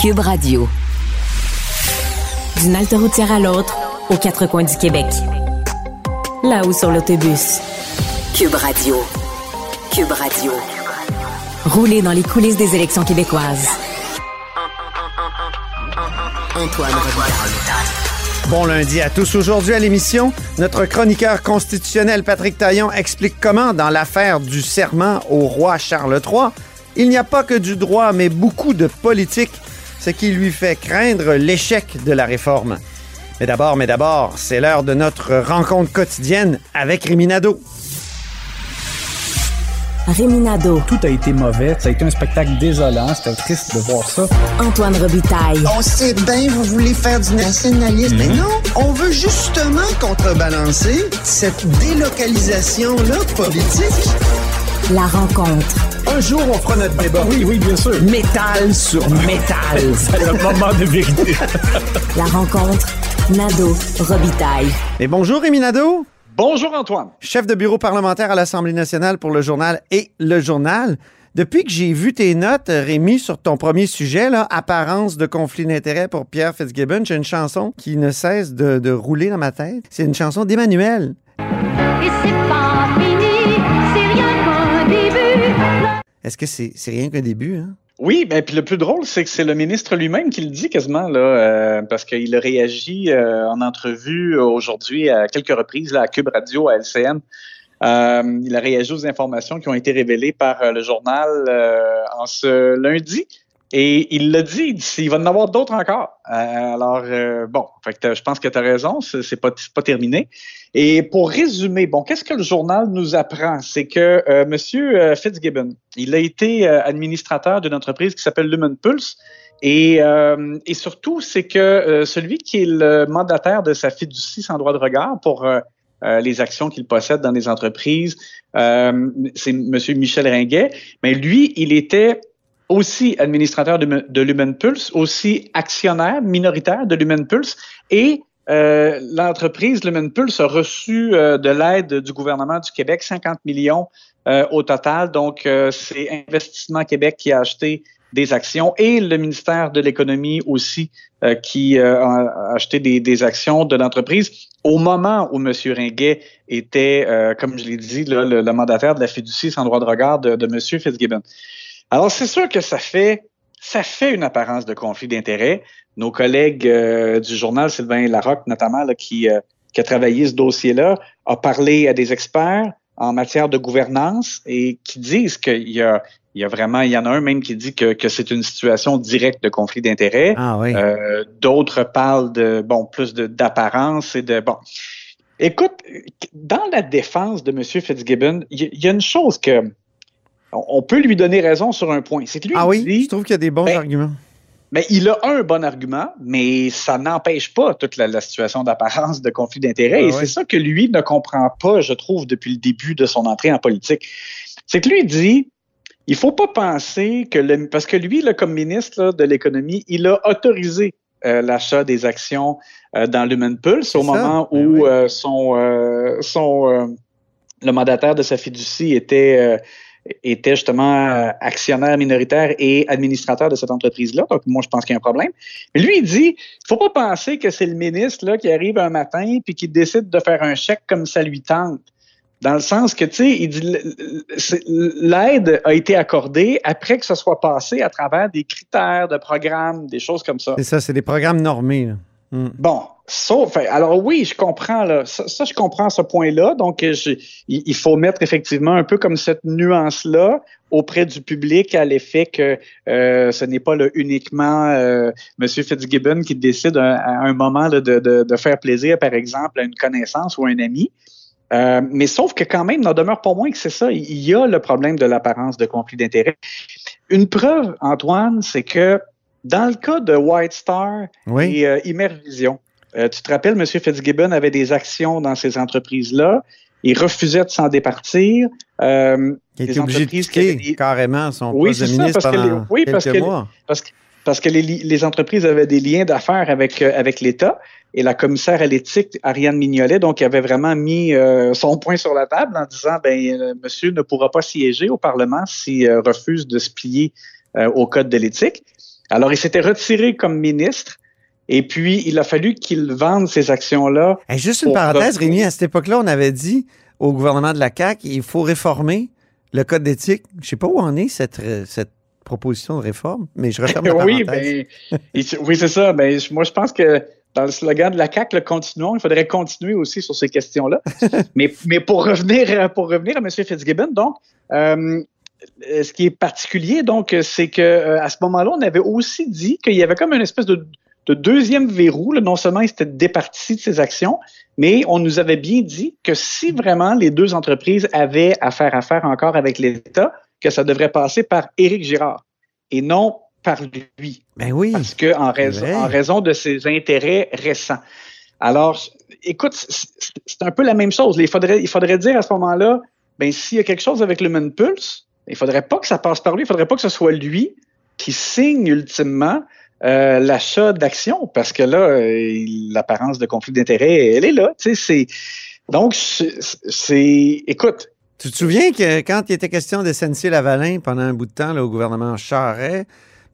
Cube Radio. D'une halte routière à l'autre, aux quatre coins du Québec. Là-haut sur l'autobus. Cube Radio. Cube Radio. Rouler dans les coulisses des élections québécoises. Antoine Robitaille. Bon lundi à tous. Aujourd'hui à l'émission, notre chroniqueur constitutionnel Patrick Taillon explique comment, dans l'affaire du serment au roi Charles III, il n'y a pas que du droit, mais beaucoup de politique, ce qui lui fait craindre l'échec de la réforme. Mais d'abord, mais d'abord, c'est l'heure de notre rencontre quotidienne avec Riminado. Réminado. Tout a été mauvais. Ça a été un spectacle désolant. C'était triste de voir ça. Antoine Robitaille. On sait bien, vous voulez faire du nationalisme. Mais non, on veut justement contrebalancer cette délocalisation-là politique. La rencontre. Un jour, on fera notre débat. Oui, oui, bien sûr. Métal sur métal. C'est le moment de vérité. La rencontre. Nado Robitaille. Et bonjour Riminado. Bonjour Antoine. chef de bureau parlementaire à l'Assemblée nationale pour le journal et le journal. Depuis que j'ai vu tes notes, Rémi, sur ton premier sujet, là, apparence de conflit d'intérêt pour Pierre Fitzgibbon, j'ai une chanson qui ne cesse de, de rouler dans ma tête. C'est une chanson d'Emmanuel. Est-ce que c'est rien qu'un début? Hein? Oui, ben puis le plus drôle, c'est que c'est le ministre lui-même qui le dit quasiment euh, parce qu'il a réagi euh, en entrevue aujourd'hui à quelques reprises à Cube Radio, à LCN. Euh, il a réagi aux informations qui ont été révélées par le journal en ce lundi. Et il l'a dit, il va en avoir d'autres encore. Euh, alors, euh, bon, fait que je pense que tu as raison, c'est pas, pas terminé. Et pour résumer, bon, qu'est-ce que le journal nous apprend? C'est que euh, Monsieur euh, Fitzgibbon, il a été euh, administrateur d'une entreprise qui s'appelle Lumen Pulse. Et, euh, et surtout, c'est que celui qui est le mandataire de sa fiducie sans droit de regard pour euh, les actions qu'il possède dans les entreprises, euh, c'est Monsieur Michel Ringuet. Mais lui, il était aussi administrateur de, de Lumen Pulse, aussi actionnaire minoritaire de Lumen Pulse et euh, l'entreprise Lumen Pulse a reçu euh, de l'aide du gouvernement du Québec, 50 millions euh, au total. Donc, euh, c'est Investissement Québec qui a acheté des actions et le ministère de l'Économie aussi euh, qui euh, a acheté des, des actions de l'entreprise au moment où M. Ringuet était, comme je l'ai dit, là, le, le mandataire de la fiducie sans droit de regard de, de M. Fitzgibbon. Alors, c'est sûr que ça fait, ça fait une apparence de conflit d'intérêts. Nos collègues euh, du journal, Sylvain Larocque notamment, là, qui, euh, qui a travaillé ce dossier-là, a parlé à des experts en matière de gouvernance et qui disent qu'il y a, il y a vraiment, il y en a un même qui dit que, que c'est une situation directe de conflit d'intérêts. Ah oui. Euh, D'autres parlent de bon plus d'apparence et de bon. Écoute, dans la défense de M. Fitzgibbon, il y, il y a une chose que on peut lui donner raison sur un point. C'est que lui ah il oui? dit, Je trouve qu'il y a des bons Ben, arguments. mais il a un bon argument, mais ça n'empêche pas toute la, la situation d'apparence de conflit d'intérêts. Ah et c'est ça que lui ne comprend pas, je trouve, depuis le début de son entrée en politique. C'est que lui dit, il faut pas penser que le, parce que lui, là, comme ministre là, de l'économie, il a autorisé euh, l'achat des actions euh, dans l'Human Pulse au ça, moment ben où oui. euh, son, son le mandataire de sa fiducie était était justement euh, actionnaire minoritaire et administrateur de cette entreprise-là. Donc, moi, je pense qu'il y a un problème. Mais lui, il dit, il faut pas penser que c'est le ministre là, qui arrive un matin puis qui décide de faire un chèque comme ça lui tente. Dans le sens que, tu sais, il dit, l'aide a été accordée après que ce soit passé à travers des critères de programme, des choses comme ça. C'est ça, c'est des programmes normés. là. Hmm. Bon, sauf, alors oui, je comprends là, ça, je comprends ce point-là. Donc, euh, je- il, faut mettre effectivement un peu comme cette nuance-là auprès du public à l'effet que euh, ce n'est pas là, uniquement euh, M. Fitzgibbon qui décide à, à un moment là, de, de- de faire plaisir, par exemple, à une connaissance ou un ami. Euh, mais sauf que quand même, n'en demeure pas moins que c'est ça. Il y a le problème de l'apparence de conflit d'intérêt. Une preuve, Antoine, c'est que dans le cas de White Star Oui. et euh, Immervision, euh, tu te rappelles, M. Fitzgibbon avait des actions dans ces entreprises-là. Il refusait de s'en départir. Euh, des été obligé de quitter des- carrément son Oui, poste de ça, ministre parce que les- pendant oui, parce quelques que- mois. parce que, parce que les, entreprises avaient des liens d'affaires avec, euh, avec l'État et la commissaire à l'éthique, Ariane Mignolet, donc avait vraiment mis euh, son point sur la table en disant ben monsieur ne pourra pas siéger au Parlement s'il refuse de se plier au code de l'éthique. Alors, il s'était retiré comme ministre. Et puis, il a fallu qu'il vende ces actions-là. Hey, juste une parenthèse, Rémi, à cette époque-là, on avait dit au gouvernement de la CAQ, il faut réformer le code d'éthique. Je sais pas où en est cette, ré- cette proposition de réforme, mais je referme la oui, parenthèse. ben, et oui, c'est ça. Ben, moi, je pense que dans le slogan de la CAQ, le continuons, il faudrait continuer aussi sur ces questions-là. mais, mais pour revenir, pour revenir à M. Fitzgibbon, donc, euh, euh, ce qui est particulier, donc, euh, c'est que euh, à ce moment-là, on avait aussi dit qu'il y avait comme une espèce de, de deuxième verrou. là. Non seulement il s'était départi de ses actions, mais on nous avait bien dit que si vraiment les deux entreprises avaient à faire affaire encore avec l'État, que ça devrait passer par Éric Girard et non par lui Ben oui. parce que en raison, en raison de ses intérêts récents. Alors, écoute, c'est un peu la même chose. Il faudrait, il faudrait dire à ce moment-là, ben s'il y a quelque chose avec l'Human Pulse, il faudrait pas que ça passe par lui, il faudrait pas que ce soit lui qui signe ultimement euh, l'achat d'actions, parce que là, euh, l'apparence de conflit d'intérêts, elle est là. C'est donc c'est, c'est- écoute, Tu te souviens que quand il était question de SNC Lavalin pendant un bout de temps là, au gouvernement Charret,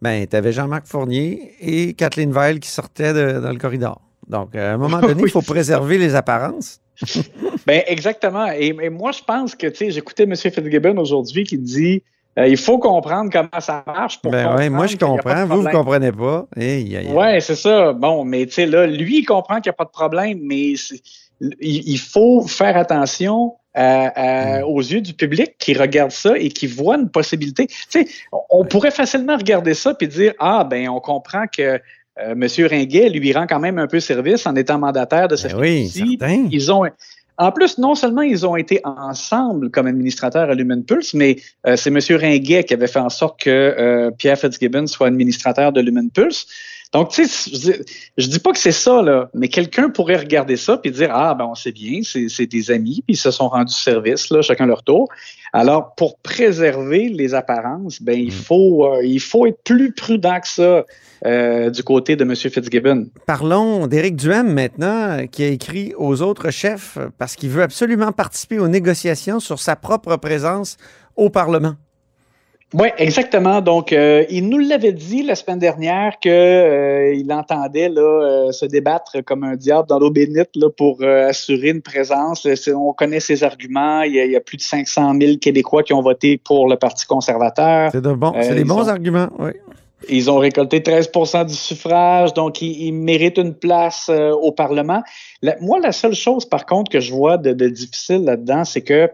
ben, tu avais Jean-Marc Fournier et Kathleen Veil qui sortaient de- dans le corridor. Donc, à un moment donné, il Oui. faut préserver les apparences. Ben exactement. Et, et moi, je pense que, tu sais, j'écoutais M. Fitzgibbon aujourd'hui qui dit euh, il faut comprendre comment ça marche pour Ben ouais, moi, je comprends. Vous, vous comprenez pas. Hey. Ouais, c'est ça. Bon, mais tu sais, là, lui, il comprend qu'il n'y a pas de problème, mais il, faut faire attention à- à- Mm. aux yeux du public qui regarde ça et qui voit une possibilité. Tu sais, on, on pourrait facilement regarder ça puis dire ah ben on comprend que euh, M. Ringuet lui rend quand même un peu service en étant mandataire de cette Ben oui, certain. Ils ont, en plus, non seulement ils ont été ensemble comme administrateurs à Lumen Pulse, mais euh, c'est M. Ringuet qui avait fait en sorte que euh, Pierre Fitzgibbon soit administrateur de Lumen Pulse. Donc, tu sais, je, dis- pas que c'est ça, là, mais quelqu'un pourrait regarder ça puis dire Ah, ben, on sait bien, c'est c'est des amis, puis ils se sont rendus service, là, chacun leur tour. Alors, pour préserver les apparences, ben, il, faut, euh, il faut être plus prudent que ça euh, du côté de M. Fitzgibbon. Parlons d'Éric Duhem maintenant, qui a écrit aux autres chefs parce qu'il veut absolument participer aux négociations sur sa propre présence au Parlement. Oui, exactement. Donc, euh, il nous l'avait dit la semaine dernière que euh, il entendait là, euh, se débattre comme un diable dans l'eau bénite là, pour euh, assurer une présence. Euh, On connaît ses arguments. Il y, a, il y a plus de 500 000 Québécois qui ont voté pour le Parti conservateur. C'est de bon, Euh, des bons ont- arguments, oui. Ils ont récolté 13% du suffrage, donc ils, ils méritent une place euh, au Parlement. La- moi, la seule chose, par contre, que je vois de, de difficile là-dedans, c'est que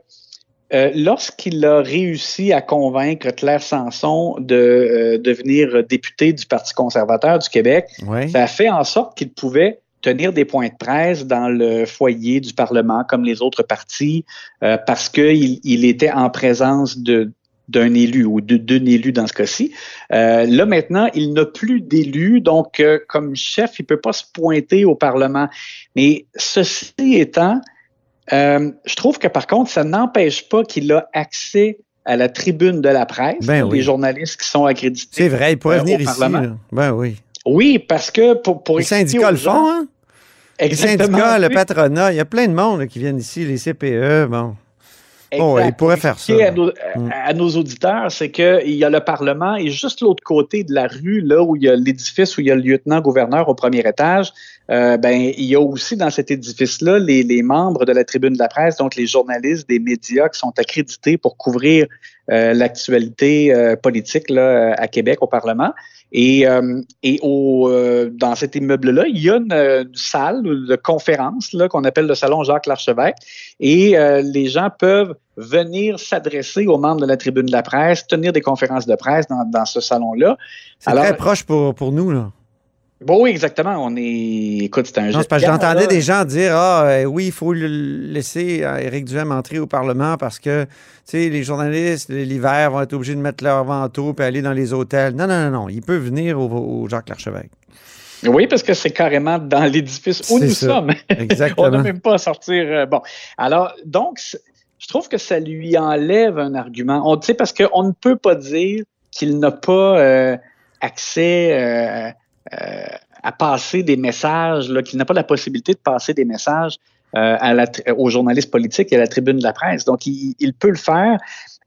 euh, lorsqu'il a réussi à convaincre Claire Sanson de euh, devenir député du Parti conservateur du Québec, ça a fait en sorte qu'il pouvait tenir des points de presse dans le foyer du Parlement comme les autres partis euh, parce qu'il il était en présence de d'un élu ou de- d'une élue dans ce cas-ci. Euh, là, maintenant, il n'a plus d'élu, donc euh, comme chef, il peut pas se pointer au Parlement. Mais ceci étant, euh, je trouve que par contre, ça n'empêche pas qu'il a accès à la tribune de la presse, Ben oui. les journalistes qui sont accrédités. C'est vrai, il pourrait euh, venir au ici. Parlement. Ben oui. Oui, parce que pour, pour Les expliquer syndicats le font, hein? Les Exactement. syndicats, le patronat, il y a plein de monde là, qui viennent ici, les CPE, bon. Exact. il pourrait Pour faire ça. À nos, à- Mm. à nos auditeurs, c'est qu'il y a le Parlement et juste l'autre côté de la rue, là où il y a l'édifice où il y a le lieutenant-gouverneur au premier étage, euh, ben, il y a aussi dans cet édifice-là les, les membres de la tribune de la presse, donc les journalistes des médias qui sont accrédités pour couvrir euh, l'actualité euh, politique là, à Québec au Parlement. Et, euh, et au, euh, dans cet immeuble-là, il y a une, une salle de conférence là, qu'on appelle le salon Jacques Larchevêque. Et euh, les gens peuvent venir s'adresser aux membres de la tribune de la presse, tenir des conférences de presse dans, dans ce salon-là. C'est Alors- très proche pour, pour nous, là. Bon, oui, exactement. On est. Écoute, c'est un Non, jeu parce que j'entendais des gens dire Ah, euh, oui, il faut laisser à Éric Duhem entrer au Parlement parce que, tu sais, les journalistes, l'hiver, vont être obligés de mettre leur manteau et aller dans les hôtels. Non, non, non, non. Il peut venir au, au Jacques Larchevêque. Oui, parce que c'est carrément dans l'édifice où nous ça. sommes. On Exactement. n'a même pas à sortir. euh, bon. Alors, donc, je trouve que ça lui enlève un argument. On, tu sais, parce qu'on ne peut pas dire qu'il n'a pas euh, accès euh, euh, à passer des messages, là, qu'il n'a pas la possibilité de passer des messages euh, à la, aux journalistes politiques et à la tribune de la presse. Donc, il, il peut le faire.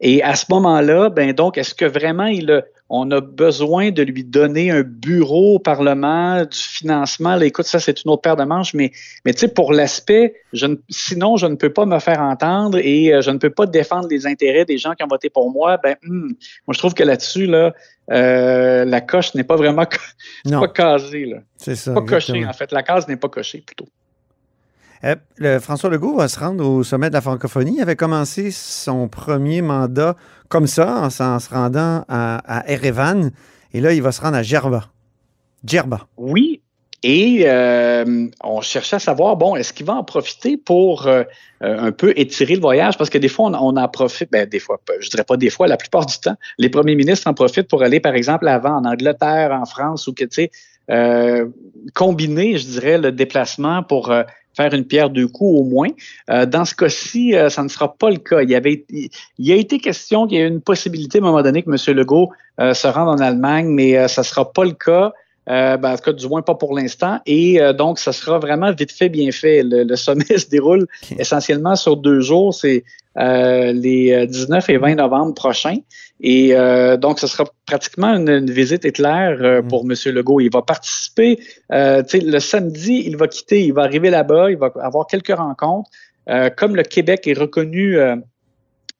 Et à ce moment-là, ben donc, est-ce que vraiment il a, on a besoin de lui donner un bureau au Parlement, du financement? Là, écoute, ça, c'est une autre paire de manches, mais, mais tu sais, pour l'aspect, je ne- sinon, je ne peux pas me faire entendre et euh, je ne peux pas défendre les intérêts des gens qui ont voté pour moi. Ben, hmm, moi, je trouve que là-dessus, là, euh, la coche n'est pas vraiment Non, pas casée. Là. c'est ça. Pas cochée, en fait. La case n'est pas cochée, plutôt. Euh, le- François Legault va se rendre au sommet de la francophonie. Il avait commencé son premier mandat comme ça, en se rendant à, à Erevan. Et là, il va se rendre à Gerba. Gerba. Oui. Et euh, on cherchait à savoir, bon, est-ce qu'il va en profiter pour euh, euh, un peu étirer le voyage? Parce que des fois, on, en profite, ben, des fois, je dirais pas des fois, la plupart du temps, les premiers ministres en profitent pour aller, par exemple, avant en Angleterre, en France, ou que, tu sais, euh, combiner, je dirais, le déplacement pour euh, faire une pierre deux coups au moins. Euh, dans ce cas-ci, euh, ça ne sera pas le cas. Il y avait, il, il a été question qu'il y ait une possibilité à un moment donné que M. Legault euh, se rende en Allemagne, mais ça ne sera pas le cas. Euh, ben, en tout cas, du moins pas pour l'instant. Et euh, donc, ça sera vraiment vite fait, bien fait. Le, le sommet se déroule essentiellement sur deux jours. C'est euh, les euh, 19 et 20 novembre prochains. Et euh, donc, ce sera pratiquement une, une visite éclair euh, Mm. pour M. Legault. Il va participer. Euh, le samedi, il va quitter. Il va arriver là-bas. Il va avoir quelques rencontres. Euh, comme le Québec est reconnu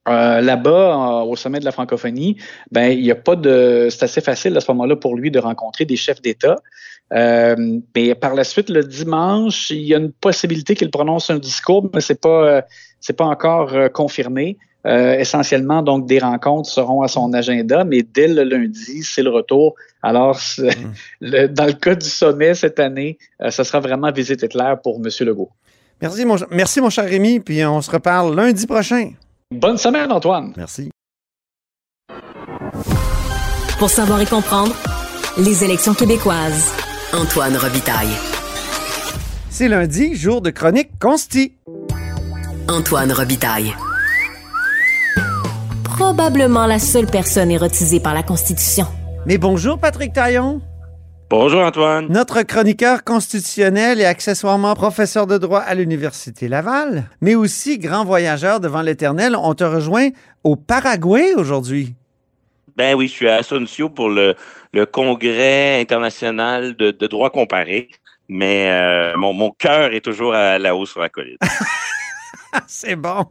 euh, là-bas, euh, au sommet de la francophonie, ben il y a pas de, c'est assez facile à ce moment-là pour lui de rencontrer des chefs d'État. Euh, mais par la suite, le dimanche, il y a une possibilité qu'il prononce un discours, mais c'est pas, euh, c'est pas encore confirmé. Euh, essentiellement, donc, des rencontres seront à son agenda, mais dès le lundi, c'est le retour. Alors, le- dans le cas du sommet cette année, ce sera vraiment visite éclair pour M. Legault. Merci mon, merci, mon cher Rémi. Puis on se reparle lundi prochain. Bonne semaine, Antoine. Merci. Pour savoir et comprendre, les élections québécoises. Antoine Robitaille. C'est lundi, jour de chronique Consti. Antoine Robitaille. Probablement la seule personne érotisée par la Constitution. Mais bonjour, Patrick Taillon. Bonjour Antoine. Notre chroniqueur constitutionnel et accessoirement professeur de droit à l'Université Laval, mais aussi grand voyageur devant l'éternel. On te rejoint au Paraguay aujourd'hui. Ben oui, je suis à Asuncio pour le, le congrès international de, de droit comparé, mais euh, mon, mon cœur est toujours à la hausse sur la colline. C'est bon.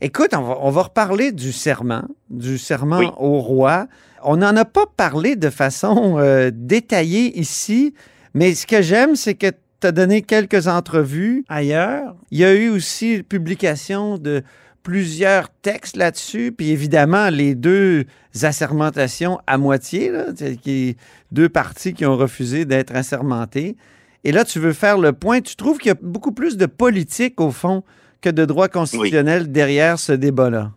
Écoute, on va, on va reparler du serment, du serment Oui. au roi. On n'en a pas parlé de façon euh, détaillée ici, mais ce que j'aime, c'est que tu as donné quelques entrevues ailleurs. Il y a eu aussi publication de plusieurs textes là-dessus, puis évidemment les deux assermentations à moitié, là, c'est- qui, deux parties qui ont refusé d'être assermentées. Et là, tu veux faire le point. Tu trouves qu'il y a beaucoup plus de politique, au fond, que de droit constitutionnel derrière ce débat-là?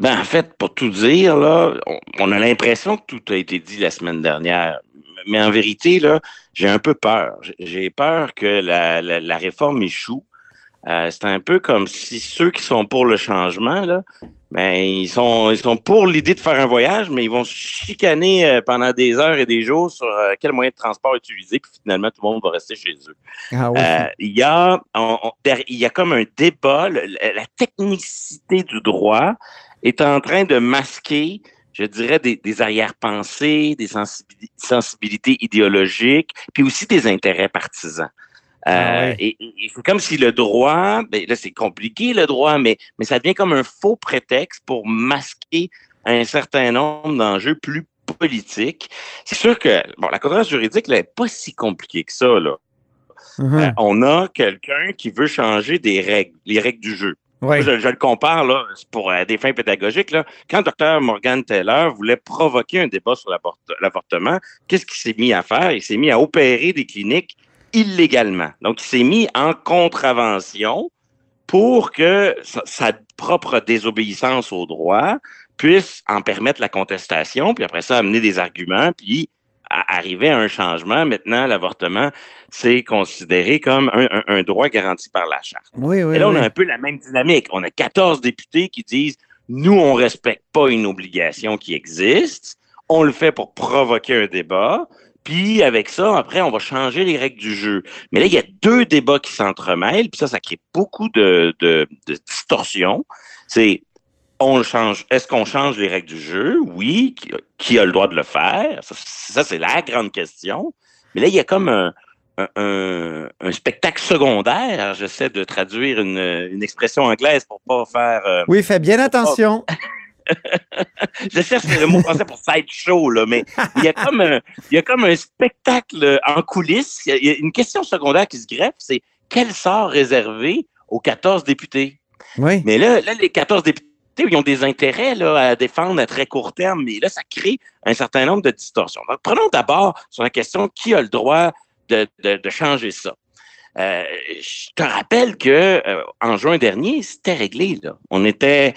Ben, en fait, pour tout dire, là, on, a l'impression que tout a été dit la semaine dernière. Mais en vérité, là, j'ai un peu peur. J'ai- J'ai peur que la, la, la réforme échoue. Euh, c'est un peu comme si ceux qui sont pour le changement, là, ben, ils sont, ils sont pour l'idée de faire un voyage, mais ils vont se chicaner euh, pendant des heures et des jours sur euh, quel moyen de transport utiliser, puis finalement, tout le monde va rester chez eux. Ah oui. Euh, il y a, on- on- der- il y a comme un débat. le- la technicité du droit est en train de masquer, je dirais, des, des arrière-pensées, des sensibili- sensibilités idéologiques, puis aussi des intérêts partisans. Euh, Ah oui. Et, c'est comme si le droit, ben là c'est compliqué le droit, mais, mais ça devient comme un faux prétexte pour masquer un certain nombre d'enjeux plus politiques. C'est sûr que bon, la controverse juridique n'est pas si compliquée que ça. Là. Mhm. Euh, on a quelqu'un qui veut changer des règles, les règles du jeu. Ouais. Je, je le compare là, pour euh, des fins pédagogiques. Là. Quand Dr. Morgan Taylor voulait provoquer un débat sur l'avortement, qu'est-ce qu'il s'est mis à faire? Il s'est mis à opérer des cliniques illégalement. Donc, il s'est mis en contravention pour que sa, sa propre désobéissance au droit puisse en permettre la contestation, puis après ça, amener des arguments, puis à- arriver à un changement. Maintenant, l'avortement, c'est considéré comme un, un- un droit garanti par la Charte. Oui, oui. Et là, on oui. a un peu la même dynamique. On a 14 députés qui disent nous, on respecte pas une obligation qui existe. On le fait pour provoquer un débat. Puis avec ça, après, on va changer les règles du jeu. Mais là, il y a deux débats qui s'entremêlent, puis ça, ça crée beaucoup de, de, de distorsions. C'est on change. Est-ce qu'on change les règles du jeu? Oui. Qui, qui a le droit de le faire? Ça, ça, c'est la grande question. Mais là, il y a comme un, un, un, un spectacle secondaire. J'essaie de traduire une, une expression anglaise pour pas faire. euh, Oui, fais bien attention. je cherche le mot français pour sideshow, là, mais il y a comme un, il y a comme un spectacle en coulisses. Il y a- une question secondaire qui se greffe, c'est quel sort réservé aux 14 députés? Oui. Mais là, là les 14 députés, ils ont des intérêts là, à défendre à très court terme, mais là, ça crée un certain nombre de distorsions. Donc, prenons d'abord sur la question qui a le droit de, de, de changer ça? Euh, je te rappelle que euh, en juin dernier, c'était réglé. Là. On était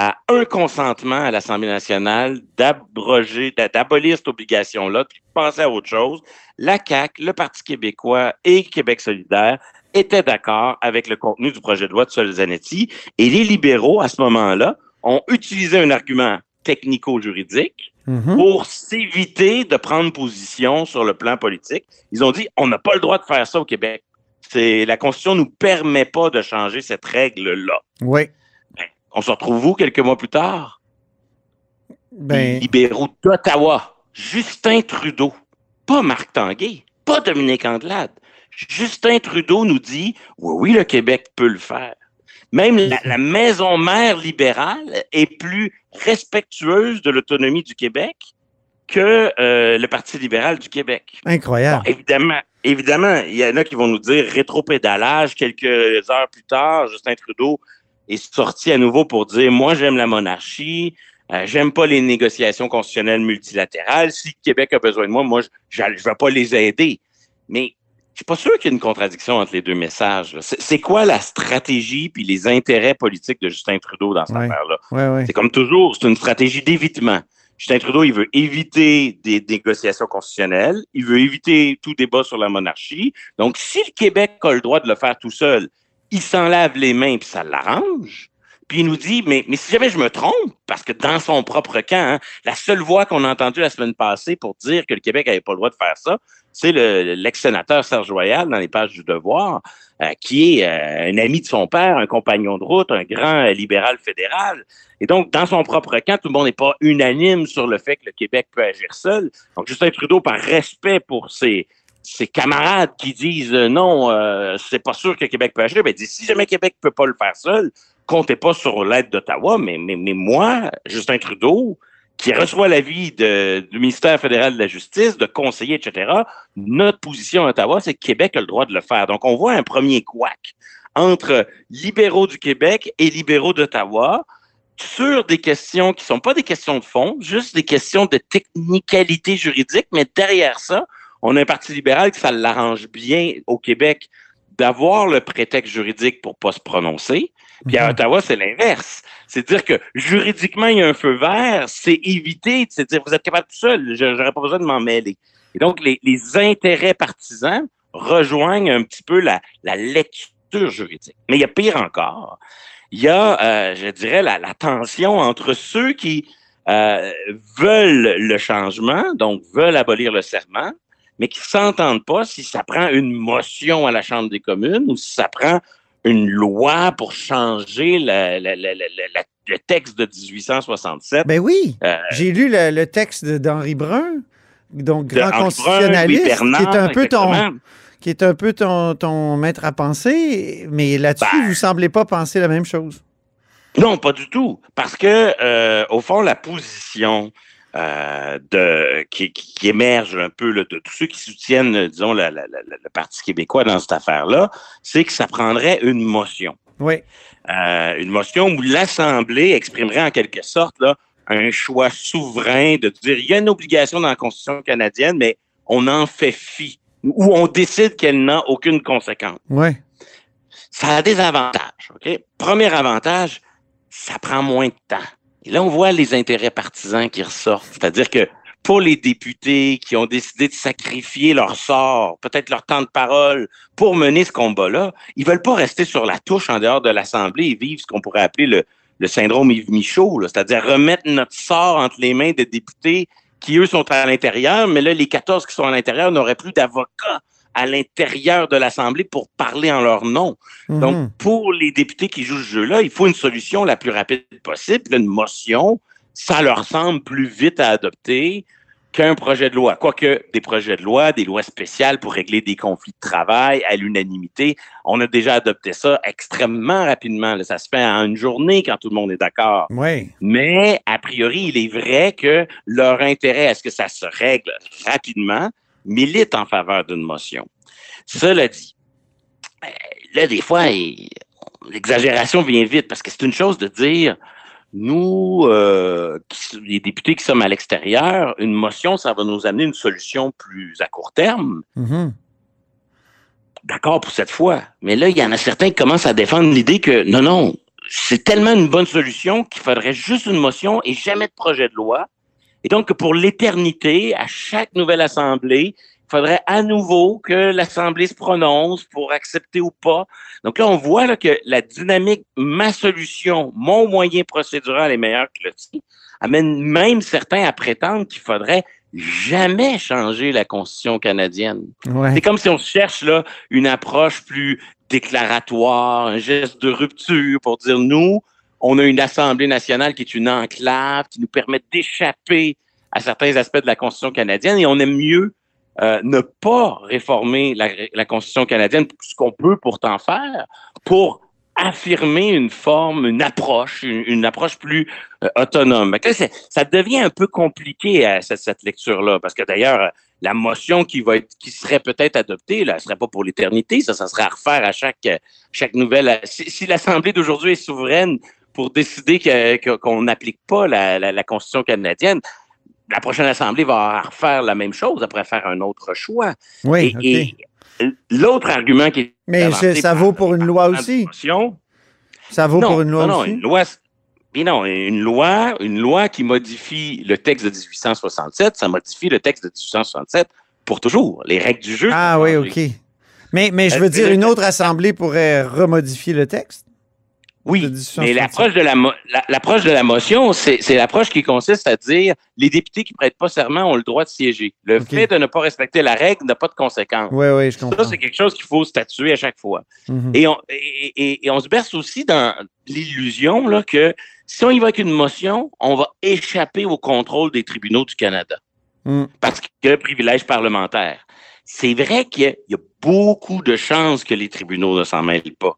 à un consentement à l'Assemblée nationale d'abroger, d'a- d'abolir cette obligation-là, puis de penser à autre chose. La CAQ, le Parti québécois et Québec solidaire étaient d'accord avec le contenu du projet de loi de Sol-Zanetti et les libéraux, à ce moment-là, ont utilisé un argument technico-juridique Mhm. pour s'éviter de prendre position sur le plan politique. Ils ont dit, on n'a pas le droit de faire ça au Québec. C'est, la Constitution nous permet pas de changer cette règle-là. Oui. On se retrouve où quelques mois plus tard? Ben, libéraux d'Ottawa, Justin Trudeau, pas Marc Tanguay, pas Dominique Andelade. Justin Trudeau nous dit, oui, oui, le Québec peut le faire. Même la, la maison mère libérale est plus respectueuse de l'autonomie du Québec que euh, le Parti libéral du Québec. incroyable. Bon, évidemment, évidemment, il y en a qui vont nous dire rétropédalage. Quelques heures plus tard, Justin Trudeau est sorti à nouveau pour dire moi j'aime la monarchie, euh, j'aime pas les négociations constitutionnelles multilatérales. Si le Québec a besoin de moi, moi je je vais pas les aider. Mais je suis pas sûr qu'il y ait une contradiction entre les deux messages. C'est quoi la stratégie puis les intérêts politiques de Justin Trudeau dans cette Ouais. affaire-là? Oui, oui. C'est comme toujours, c'est une stratégie d'évitement. Justin Trudeau, il veut éviter des négociations constitutionnelles, il veut éviter tout débat sur la monarchie. Donc, si le Québec a le droit de le faire tout seul, il s'en lave les mains puis ça l'arrange. Puis il nous dit, mais, mais si jamais je me trompe, parce que dans son propre camp, hein, la seule voix qu'on a entendue la semaine passée pour dire que le Québec n'avait pas le droit de faire ça, c'est le- l'ex-sénateur Serge Royal dans les pages du Devoir, euh, qui est euh, un ami de son père, un compagnon de route, un grand libéral fédéral. Et donc, dans son propre camp, tout le monde n'est pas unanime sur le fait que le Québec peut agir seul. Donc, Justin Trudeau, par respect pour ses, ses camarades qui disent euh, non, euh, c'est pas sûr que Québec peut agir, ben, dit si jamais Québec peut pas le faire seul, comptez pas sur l'aide d'Ottawa, mais, mais, mais moi, Justin Trudeau, qui reçoit l'avis du ministère fédéral de la Justice, de conseillers, etc., notre position à Ottawa, c'est que Québec a le droit de le faire. Donc, on voit un premier couac entre libéraux du Québec et libéraux d'Ottawa sur des questions qui sont pas des questions de fond, juste des questions de technicalité juridique, mais derrière ça, on a un parti libéral qui ça l'arrange bien au Québec d'avoir le prétexte juridique pour pas se prononcer. Puis à Mhm. Ottawa, c'est l'inverse. C'est dire que juridiquement, il y a un feu vert, c'est éviter, c'est dire vous êtes capable tout seul, je- j'aurais pas besoin de m'en mêler. Et donc, les, les intérêts partisans rejoignent un petit peu la, la lecture juridique. Mais il y a pire encore. Il y a, euh, je dirais, la, la tension entre ceux qui euh, veulent le changement, donc veulent abolir le serment, mais qui s'entendent pas si ça prend une motion à la Chambre des communes ou si ça prend une loi pour changer la- la- la- le texte de 1867. Ben oui. Euh, J'ai lu le, le texte d'Henri Brun, donc grand Brun, constitutionnaliste, Bernard, qui est un peu ton, qui est un peu ton, ton maître à penser, mais là-dessus, Ben. vous semblez pas penser la même chose. Non, pas du tout. Parce que, euh, au fond, la position euh, de, qui, émerge un peu là, de tous ceux qui soutiennent, euh, disons, la- la- la- le Parti québécois dans cette affaire-là, c'est que ça prendrait une motion. Oui. Euh, une motion où l'Assemblée exprimerait en quelque sorte là, un choix souverain de dire il y a une obligation dans la Constitution canadienne, mais on en fait fi, ou on décide qu'elle n'a aucune conséquence Oui. ça a des avantages. OK? Premier avantage, ça prend moins de temps. Et là, on voit les intérêts partisans qui ressortent. C'est-à-dire que pour les députés qui ont décidé de sacrifier leur sort, peut-être leur temps de parole pour mener ce combat-là, ils veulent pas rester sur la touche en dehors de l'Assemblée et vivre ce qu'on pourrait appeler le, syndrome Yves Michaud, c'est-à-dire remettre notre sort entre les mains des députés qui, eux, sont à l'intérieur, mais là, les 14 qui sont à l'intérieur n'auraient plus d'avocats à l'intérieur de l'Assemblée pour parler en leur nom. Mhm. Donc, pour les députés qui jouent ce jeu-là, il faut une solution la plus rapide possible, une motion. Ça leur semble plus vite à adopter qu'un projet de loi. Quoique des projets de loi, des lois spéciales pour régler des conflits de travail à l'unanimité, on a déjà adopté ça extrêmement rapidement. là. Ça se fait en une journée quand tout le monde est d'accord. Oui. Mais, a priori, il est vrai que leur intérêt à ce que ça se règle rapidement milite en faveur d'une motion. Cela dit, euh, là, des fois, l'exagération vient vite parce que c'est une chose de dire, nous, euh, qui- les députés qui sommes à l'extérieur, une motion, ça va nous amener une solution plus à court terme. Mhm. D'accord pour cette fois. Mais là, il y en a certains qui commencent à défendre l'idée que non, non, c'est tellement une bonne solution qu'il faudrait juste une motion et jamais de projet de loi. Et donc, pour l'éternité, à chaque nouvelle assemblée, il faudrait à nouveau que l'assemblée se prononce pour accepter ou pas. Donc là, on voit là, que la dynamique, ma solution, mon moyen procédural est meilleur que le tien, amène même certains à prétendre qu'il faudrait jamais changer la Constitution canadienne. Ouais. C'est comme si on cherche là une approche plus déclaratoire, un geste de rupture pour dire nous, on a une Assemblée nationale qui est une enclave qui nous permet d'échapper à certains aspects de la Constitution canadienne et on aime mieux euh, ne pas réformer la, la Constitution canadienne, ce qu'on peut pourtant faire, pour affirmer une forme, une approche, une, approche plus euh, autonome. Là, ça devient un peu compliqué à cette, cette lecture-là, parce que d'ailleurs, la motion qui va être, qui serait peut-être adoptée, là, elle serait pas pour l'éternité, ça, ça serait à refaire à chaque, chaque nouvelle. Si, si l'Assemblée d'aujourd'hui est souveraine pour décider qu'on n'applique pas la, la- la Constitution canadienne, la prochaine Assemblée va refaire la même chose, après faire un autre choix. Oui, Et- l'autre argument qui est Mais ça vaut pour une loi aussi. Ça vaut non, pour une loi non, non, aussi? une loi. Puis non, une loi, une loi qui modifie le texte de 1867, ça modifie le texte de 1867 pour toujours. Les règles du jeu. Ah oui. OK. Mais, mais je Euh, veux dire, le- une autre assemblée pourrait remodifier le texte? Oui, mais 1867. l'approche de la, l'approche de la motion, c'est, c'est l'approche qui consiste à dire les députés qui prêtent pas serment ont le droit de siéger. Le fait de ne pas respecter la règle n'a pas de conséquences. Oui, oui, je Ça, comprends. c'est quelque chose qu'il faut statuer à chaque fois. Mhm. Et on, et, et- et on se berce aussi dans l'illusion là, que si on y va avec une motion, on va échapper au contrôle des tribunaux du Canada. Mm. Parce que privilège parlementaire. C'est vrai qu'il y a, il y a beaucoup de chances que les tribunaux ne s'en mêlent pas.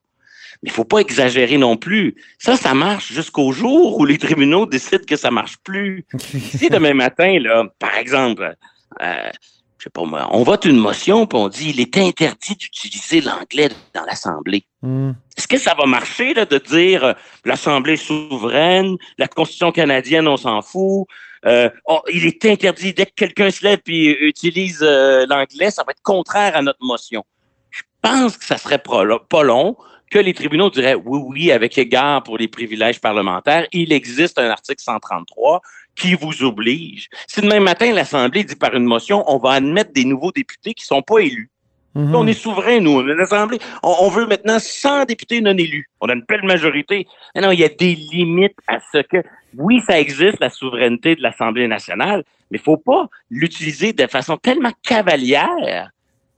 Mais il faut pas exagérer non plus. Ça, ça marche jusqu'au jour où les tribunaux décident que ça marche plus. Si demain matin, là, par exemple, euh, je sais pas moi, on vote une motion puis on dit il est interdit d'utiliser l'anglais dans l'Assemblée. Mm. Est-ce que ça va marcher là, de dire euh, l'Assemblée est souveraine, la Constitution canadienne, on s'en fout, euh, oh, il est interdit dès que quelqu'un se lève et utilise euh, l'anglais, ça va être contraire à notre motion. Je pense que ça serait pas long que les tribunaux diraient oui, oui, avec égard pour les privilèges parlementaires, il existe un article 133 qui vous oblige. Si demain matin, l'Assemblée dit par une motion, on va admettre des nouveaux députés qui sont pas élus. Mhm. On est souverain, nous. L'Assemblée, on, on veut maintenant 100 députés non élus. On a une belle majorité. Mais non, il y a des limites à ce que... Oui, ça existe, la souveraineté de l'Assemblée nationale, mais il faut pas l'utiliser de façon tellement cavalière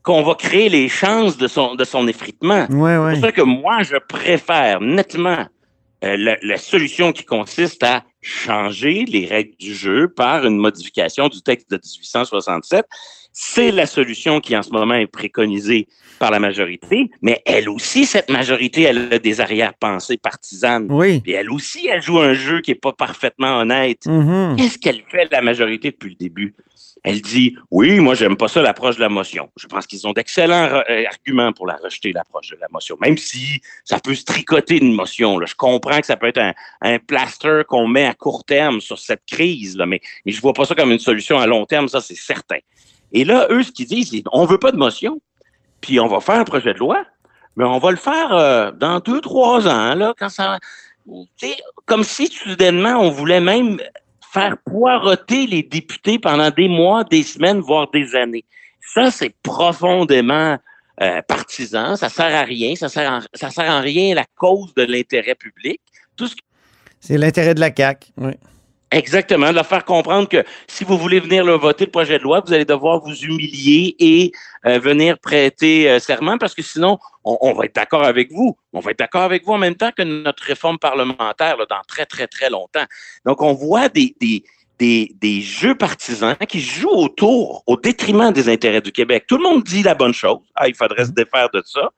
qu'on va créer les chances de son, de son effritement. Ouais, C'est pour ça que moi, je préfère nettement euh, la, la solution qui consiste à changer les règles du jeu par une modification du texte de 1867. C'est la solution qui en ce moment est préconisée par la majorité, mais elle aussi, cette majorité, elle a des arrière-pensées partisanes. Oui. Et elle aussi, elle joue un jeu qui est pas parfaitement honnête. Mhm. Qu'est-ce qu'elle fait, la majorité, depuis le début? Elle dit, oui, moi, j'aime pas ça, l'approche de la motion. Je pense qu'ils ont d'excellents euh, arguments pour la rejeter, l'approche de la motion, même si ça peut se tricoter une motion. Je comprends que ça peut être un, un plaster qu'on met à court terme sur cette crise, là, mais, je vois pas ça comme une solution à long terme, ça, c'est certain. Et là, eux, ce qu'ils disent, c'est, on veut pas de motion, puis on va faire un projet de loi, mais on va le faire euh, dans deux, trois ans, là, quand ça... Comme si, soudainement, on voulait même faire poireauter les députés pendant des mois, des semaines, voire des années. Ça, c'est profondément euh, partisan. Ça sert à rien. Ça sert en, ça sert en rien à la cause de l'intérêt public. C'est l'intérêt de la CAQ. Oui. Exactement, de leur faire comprendre que si vous voulez venir là, voter le projet de loi, vous allez devoir vous humilier et euh, venir prêter euh, serment parce que sinon, on, va être d'accord avec vous. On va être d'accord avec vous en même temps que notre réforme parlementaire dans très, très, très longtemps. Donc, on voit des, des, des, des jeux partisans qui jouent autour, au détriment des intérêts du Québec. Tout le monde dit la bonne chose. Ah, il faudrait se défaire de ça.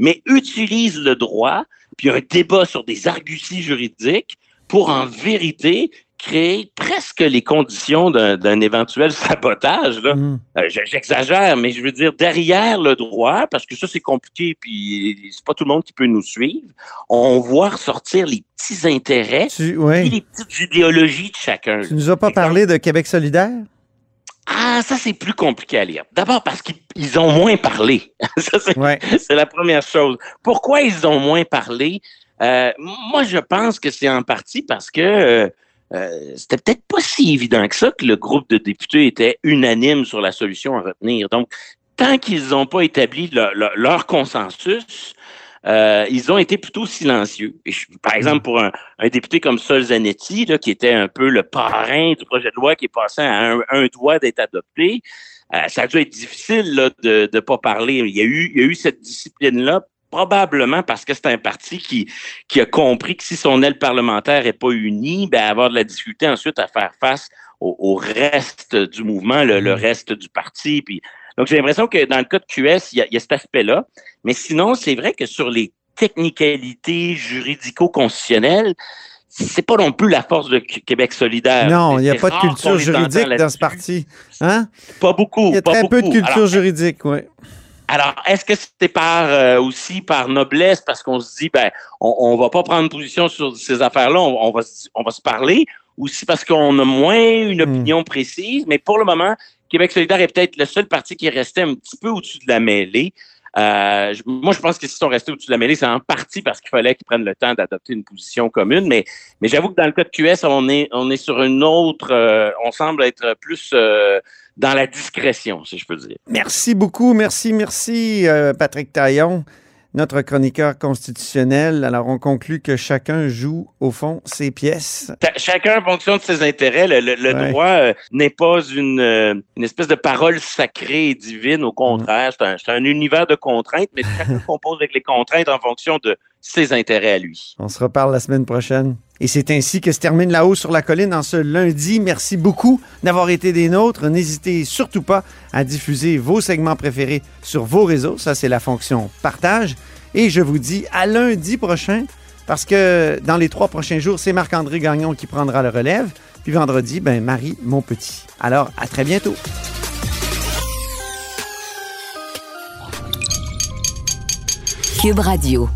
Mais utilise le droit, puis un débat sur des arguties juridiques pour en vérité créer presque les conditions d'un éventuel sabotage. Là. Mm. Euh, J'exagère, mais je veux dire, derrière le droit, parce que ça, c'est compliqué, puis c'est pas tout le monde qui peut nous suivre, on voit ressortir les petits intérêts Tu, et les petites idéologies de chacun. tu nous as pas parlé de Québec solidaire? Ah, ça, c'est plus compliqué à lire. D'abord parce qu'ils ils ont moins parlé. ça, c'est Ouais. c'est la première chose. Pourquoi ils ont moins parlé? Euh, moi, je pense que c'est en partie parce que euh, euh, c'était peut-être pas si évident que ça que le groupe de députés était unanime sur la solution à retenir. Donc, tant qu'ils n'ont pas établi le- le- leur consensus, euh, ils ont été plutôt silencieux. Et je- par exemple, pour un, un député comme Sol Zanetti, là, qui était un peu le parrain du projet de loi qui est passé à un, un doigt d'être adopté, euh, ça a dû être difficile là, de ne pas parler. Il y a eu, il y a eu cette discipline-là, probablement parce que c'est un parti qui, qui a compris que si son aile parlementaire n'est pas unie, ben, avoir de la difficulté ensuite à faire face au, au reste du mouvement, le, le reste du parti. Puis, donc, j'ai l'impression que dans le cas de QS, il y a, il y a cet aspect-là. Mais sinon, c'est vrai que sur les technicalités juridico-constitutionnelles, c'est pas non plus la force de Qu- Québec solidaire. Non, il n'y a pas de culture juridique dans ce parti. Hein? Pas beaucoup. Il y a très peu de culture Alors, juridique, oui. Alors, est-ce que c'était par euh, aussi par noblesse? Parce qu'on se dit ben on, on va pas prendre position sur ces affaires-là, on, on va se- on va se parler, ou si parce qu'on a moins une Hmm. opinion précise, mais pour le moment, Québec solidaire est peut-être le seul parti qui est resté un petit peu au-dessus de la mêlée. Euh, moi, je pense que s'ils sont restés au-dessus de la mêlée, c'est en partie parce qu'il fallait qu'ils prennent le temps d'adopter une position commune. Mais, mais j'avoue que dans le cas de QS, on est, on est sur une autre, euh, on semble être plus euh, dans la discrétion, si je peux dire. Merci beaucoup. Merci, merci, Patrick Taillon, notre chroniqueur constitutionnel. Alors, on conclut que chacun joue, au fond, ses pièces. Chacun en fonction de ses intérêts. Le, le- le Ouais. droit euh, n'est pas une, euh, une espèce de parole sacrée et divine. Au contraire, c'est un, c'est un univers de contraintes, mais chacun compose avec les contraintes en fonction de ses intérêts à lui. On se reparle la semaine prochaine. Et c'est ainsi que se termine La Haut sur la colline en ce lundi. Merci beaucoup d'avoir été des nôtres. N'hésitez surtout pas à diffuser vos segments préférés sur vos réseaux. Ça, c'est la fonction partage. Et je vous dis à lundi prochain parce que dans les trois prochains jours, c'est Marc-André Gagnon qui prendra le relève. Puis vendredi, ben Marie, mon petit. Alors, à très bientôt. Cube Radio.